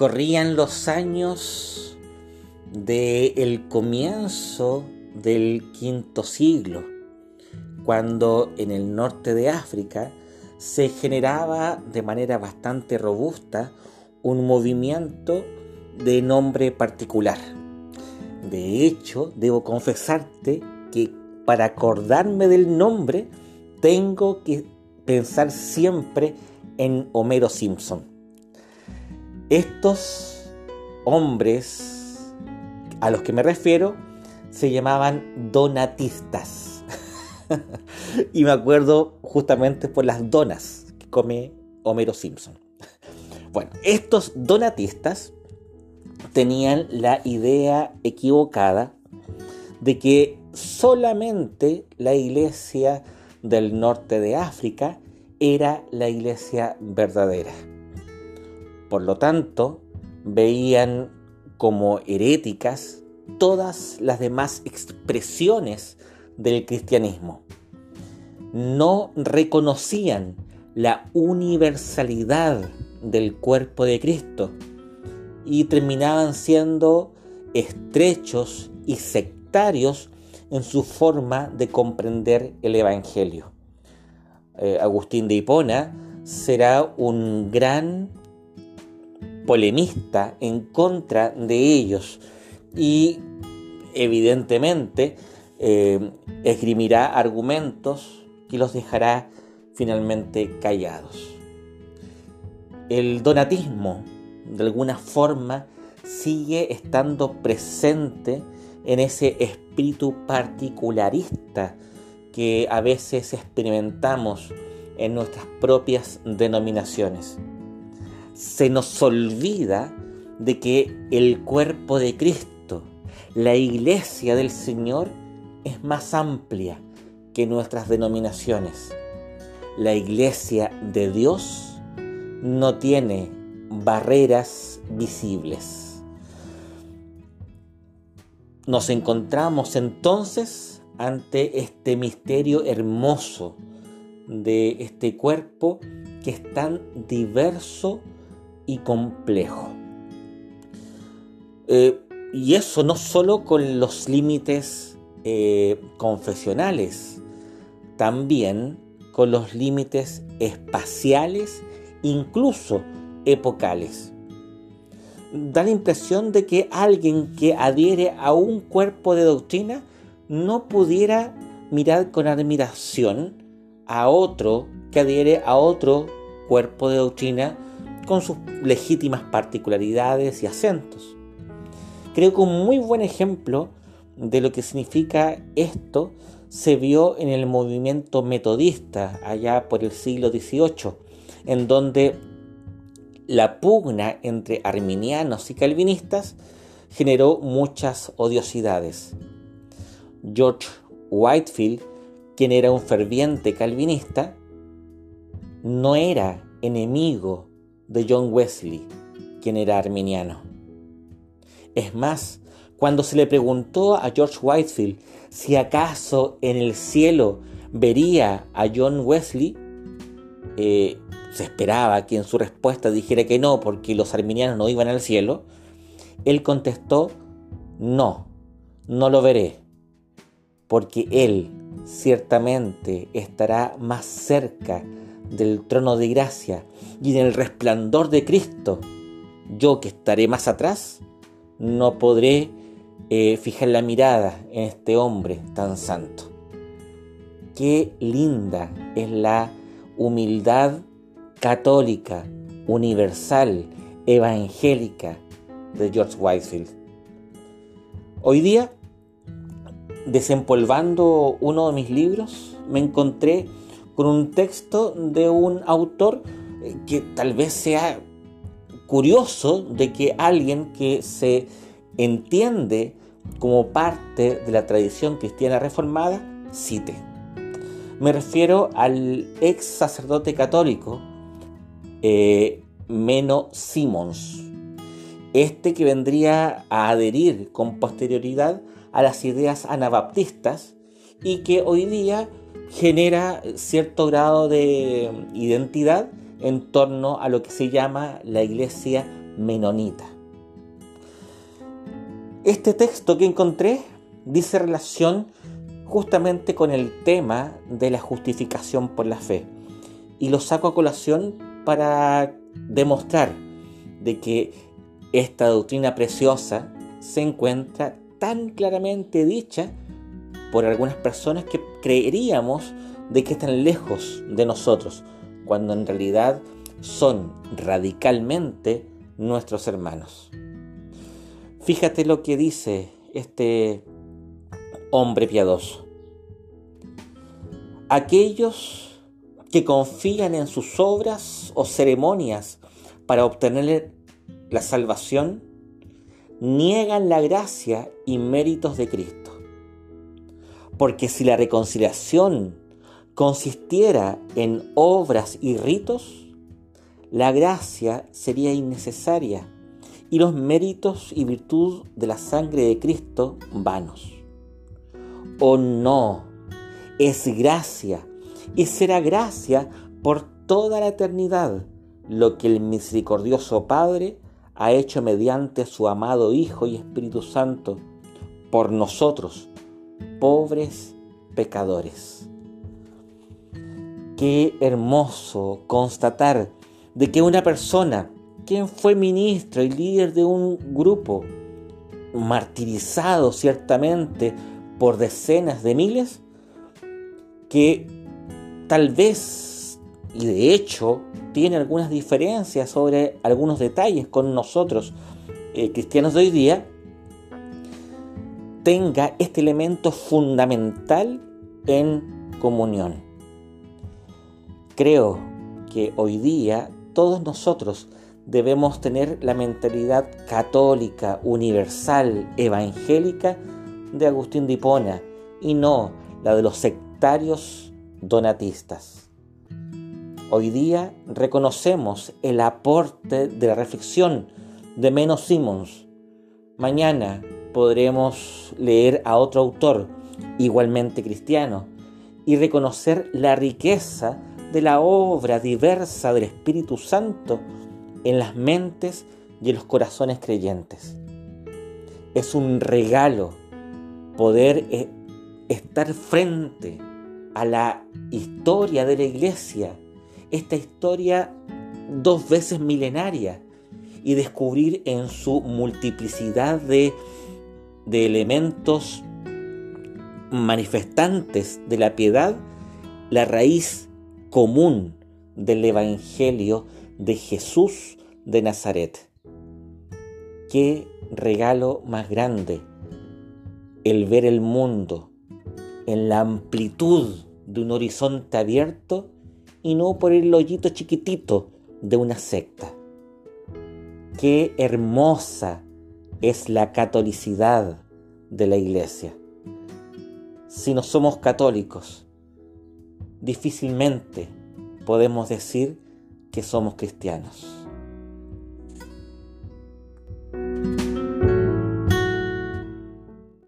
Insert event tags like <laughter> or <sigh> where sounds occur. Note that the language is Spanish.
corrían los años del comienzo del quinto siglo, cuando en el norte de África se generaba de manera bastante robusta un movimiento de nombre particular. De hecho, debo confesarte que para acordarme del nombre tengo que pensar siempre en Homero Simpson. Estos hombres a los que me refiero se llamaban donatistas. <laughs> y me acuerdo justamente por las donas que come Homero Simpson. Bueno, estos donatistas tenían la idea equivocada de que solamente la iglesia del norte de África era la iglesia verdadera. Por lo tanto, veían como heréticas todas las demás expresiones del cristianismo. No reconocían la universalidad del cuerpo de Cristo y terminaban siendo estrechos y sectarios en su forma de comprender el Evangelio. Eh, Agustín de Hipona será un gran en contra de ellos y evidentemente eh, esgrimirá argumentos y los dejará finalmente callados. El donatismo, de alguna forma, sigue estando presente en ese espíritu particularista que a veces experimentamos en nuestras propias denominaciones se nos olvida de que el cuerpo de Cristo, la iglesia del Señor, es más amplia que nuestras denominaciones. La iglesia de Dios no tiene barreras visibles. Nos encontramos entonces ante este misterio hermoso de este cuerpo que es tan diverso y complejo. Eh, y eso no solo con los límites eh, confesionales, también con los límites espaciales, incluso epocales. Da la impresión de que alguien que adhiere a un cuerpo de doctrina no pudiera mirar con admiración a otro que adhiere a otro cuerpo de doctrina con sus legítimas particularidades y acentos. Creo que un muy buen ejemplo de lo que significa esto se vio en el movimiento metodista allá por el siglo XVIII, en donde la pugna entre arminianos y calvinistas generó muchas odiosidades. George Whitefield, quien era un ferviente calvinista, no era enemigo de John Wesley, quien era arminiano. Es más, cuando se le preguntó a George Whitefield si acaso en el cielo vería a John Wesley, eh, se esperaba que en su respuesta dijera que no, porque los arminianos no iban al cielo, él contestó, no, no lo veré, porque él ciertamente estará más cerca del trono de gracia y en el resplandor de Cristo, yo que estaré más atrás, no podré eh, fijar la mirada en este hombre tan santo. Qué linda es la humildad católica, universal, evangélica de George Whitefield. Hoy día, desempolvando uno de mis libros, me encontré con un texto de un autor eh, que tal vez sea curioso de que alguien que se entiende como parte de la tradición cristiana reformada cite. Me refiero al ex sacerdote católico eh, Meno Simons, este que vendría a adherir con posterioridad a las ideas anabaptistas y que hoy día genera cierto grado de identidad en torno a lo que se llama la iglesia menonita. Este texto que encontré dice relación justamente con el tema de la justificación por la fe. Y lo saco a colación para demostrar de que esta doctrina preciosa se encuentra tan claramente dicha por algunas personas que creeríamos de que están lejos de nosotros, cuando en realidad son radicalmente nuestros hermanos. Fíjate lo que dice este hombre piadoso. Aquellos que confían en sus obras o ceremonias para obtener la salvación, niegan la gracia y méritos de Cristo. Porque si la reconciliación consistiera en obras y ritos, la gracia sería innecesaria y los méritos y virtud de la sangre de Cristo vanos. Oh no, es gracia y será gracia por toda la eternidad lo que el misericordioso Padre ha hecho mediante su amado Hijo y Espíritu Santo por nosotros, pobres pecadores. Qué hermoso constatar de que una persona, quien fue ministro y líder de un grupo, martirizado ciertamente por decenas de miles, que tal vez, y de hecho, tiene algunas diferencias sobre algunos detalles con nosotros, eh, cristianos de hoy día, tenga este elemento fundamental en comunión. Creo que hoy día todos nosotros debemos tener la mentalidad católica, universal, evangélica de Agustín de Hipona y no la de los sectarios donatistas. Hoy día reconocemos el aporte de la reflexión de Menos Simons. Mañana podremos leer a otro autor igualmente cristiano y reconocer la riqueza de la obra diversa del Espíritu Santo en las mentes y en los corazones creyentes. Es un regalo poder eh, estar frente a la historia de la iglesia, esta historia dos veces milenaria, y descubrir en su multiplicidad de, de elementos manifestantes de la piedad la raíz común del Evangelio de Jesús de Nazaret. Qué regalo más grande el ver el mundo en la amplitud de un horizonte abierto y no por el hoyito chiquitito de una secta. Qué hermosa es la catolicidad de la iglesia. Si no somos católicos, difícilmente podemos decir que somos cristianos.